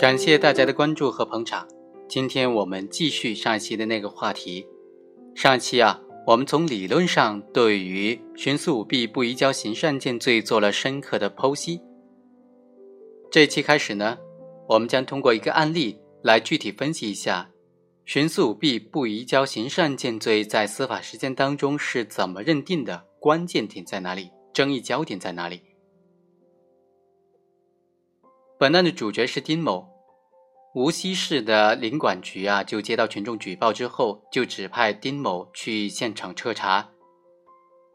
感谢大家的关注和捧场。今天我们继续上一期的那个话题。上一期啊，我们从理论上对于徇私舞弊不移交刑事案件罪做了深刻的剖析。这一期开始呢，我们将通过一个案例来具体分析一下徇私舞弊不移交刑事案件罪在司法实践当中是怎么认定的，关键点在哪里，争议焦点在哪里。本案的主角是丁某，无锡市的林管局啊，就接到群众举报之后，就指派丁某去现场彻查。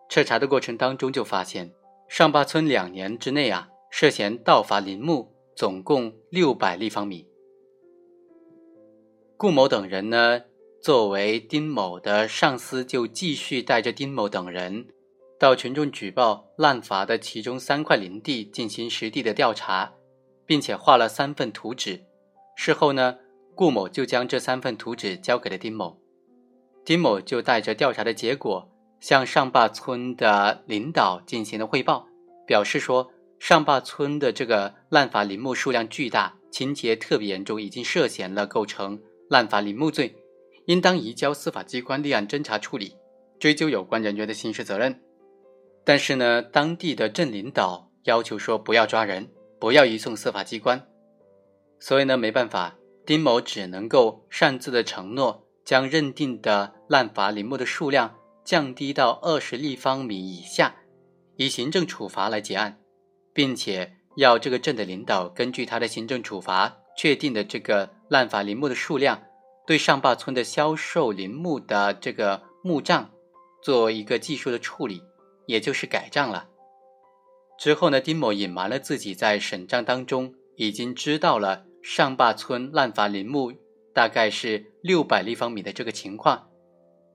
彻查的过程当中，就发现上坝村两年之内啊，涉嫌盗伐林木总共六百立方米。顾某等人呢，作为丁某的上司，就继续带着丁某等人到群众举报滥伐的其中三块林地进行实地的调查。并且画了三份图纸，事后呢，顾某就将这三份图纸交给了丁某，丁某就带着调查的结果向上坝村的领导进行了汇报，表示说上坝村的这个滥伐林木数量巨大，情节特别严重，已经涉嫌了构成滥伐林木罪，应当移交司法机关立案侦查处理，追究有关人员的刑事责任。但是呢，当地的镇领导要求说不要抓人。不要移送司法机关，所以呢，没办法，丁某只能够擅自的承诺，将认定的滥伐林木的数量降低到二十立方米以下，以行政处罚来结案，并且要这个镇的领导根据他的行政处罚确定的这个滥伐林木的数量，对上坝村的销售林木的这个木账做一个技术的处理，也就是改账了。之后呢，丁某隐瞒了自己在审账当中已经知道了上坝村滥伐林木大概是六百立方米的这个情况，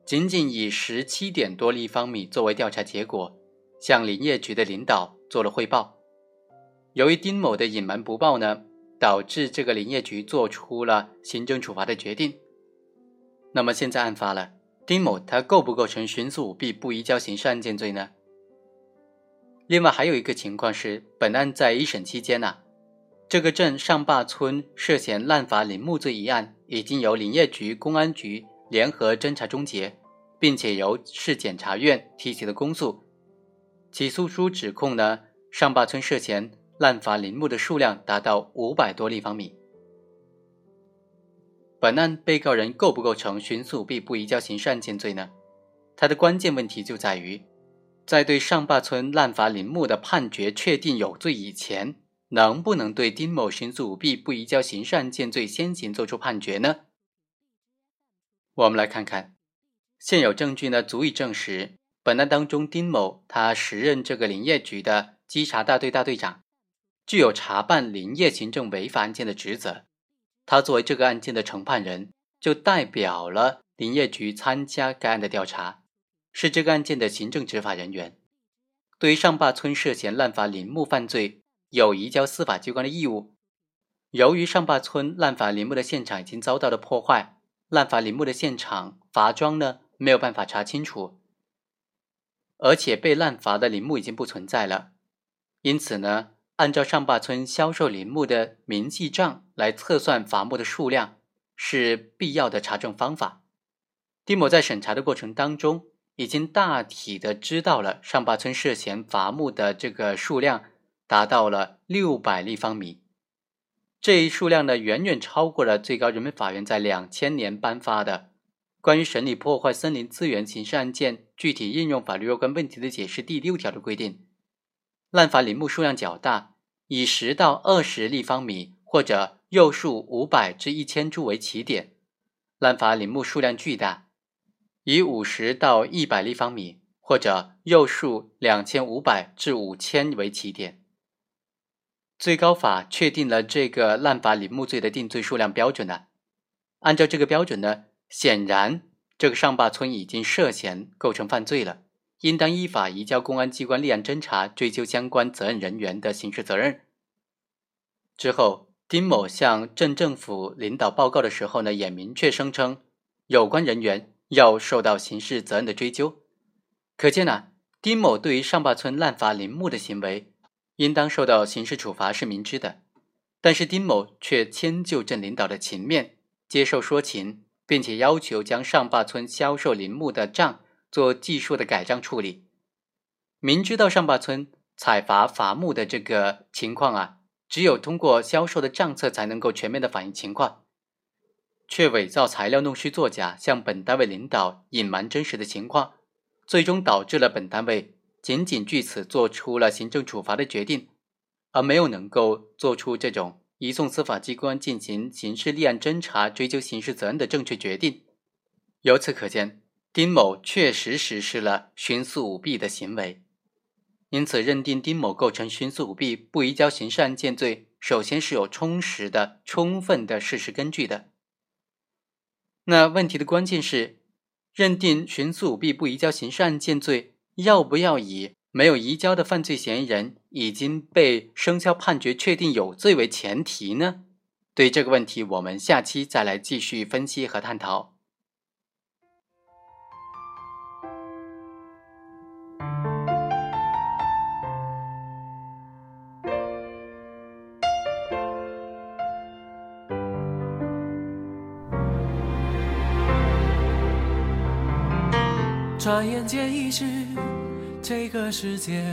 仅仅以十七点多立方米作为调查结果，向林业局的领导做了汇报。由于丁某的隐瞒不报呢，导致这个林业局做出了行政处罚的决定。那么现在案发了，丁某他构不构成徇私舞弊不移交刑事案件罪呢？另外还有一个情况是，本案在一审期间呢，这个镇上坝村涉嫌滥伐林木罪一案，已经由林业局、公安局联合侦查终结，并且由市检察院提起了公诉。起诉书指控呢，上坝村涉嫌滥伐林木的数量达到五百多立方米。本案被告人构不构成徇私舞弊不移交刑事案件罪呢？它的关键问题就在于。在对上坝村滥伐林木的判决确定有罪以前，能不能对丁某徇私舞弊不移交刑事案件罪先行作出判决呢？我们来看看，现有证据呢足以证实，本案当中丁某他时任这个林业局的稽查大队大队长，具有查办林业行政违法案件的职责。他作为这个案件的承判人，就代表了林业局参加该案的调查。是这个案件的行政执法人员，对于上坝村涉嫌滥伐林木犯罪，有移交司法机关的义务。由于上坝村滥伐林木的现场已经遭到了破坏，滥伐林木的现场伐桩呢没有办法查清楚，而且被滥伐的林木已经不存在了，因此呢，按照上坝村销售林木的明细账来测算伐木的数量，是必要的查证方法。丁某在审查的过程当中。已经大体的知道了上坝村涉嫌伐木的这个数量达到了六百立方米，这一数量呢远远超过了最高人民法院在两千年颁发的关于审理破坏森林资源刑事案件具体应用法律若干问题的解释第六条的规定。滥伐林木数量较大，以十到二十立方米或者幼树五百至一千株为起点，滥伐林木数量巨大。以五十到一百立方米，或者幼树两千五百至五千为起点。最高法确定了这个滥伐林木罪的定罪数量标准呢？按照这个标准呢，显然这个上坝村已经涉嫌构成犯罪了，应当依法移交公安机关立案侦查，追究相关责任人员的刑事责任。之后，丁某向镇政府领导报告的时候呢，也明确声称有关人员。要受到刑事责任的追究，可见呢，丁某对于上坝村滥伐林木的行为，应当受到刑事处罚是明知的。但是丁某却迁就镇领导的情面，接受说情，并且要求将上坝村销售林木的账做技术的改账处理。明知道上坝村采伐伐木的这个情况啊，只有通过销售的账册才能够全面的反映情况，却伪造材料、弄虚作假，向本单位领导隐瞒真实的情况，最终导致了本单位仅仅据此做出了行政处罚的决定。而没有能够做出这种移送司法机关进行刑事立案侦查、追究刑事责任的正确决定。由此可见，丁某确实实施了徇私舞弊的行为，因此认定丁某构成徇私舞弊、不移交刑事案件罪，首先是有充实的、充分的事实根据的。那问题的关键是，认定徇私舞弊、不移交刑事案件罪，要不要以？没有移交的犯罪嫌疑人已经被生效判决确定有罪为前提呢？对这个问题，我们下期再来继续分析和探讨。转眼间已是。这个世界，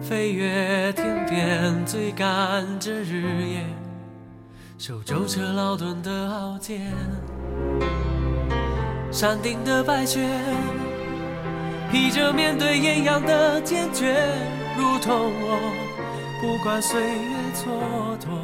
飞越天边，追赶着日夜，手舟车劳顿的傲剑。山顶的白雪，披着面对艳阳的坚决，如同我，不管岁月蹉跎。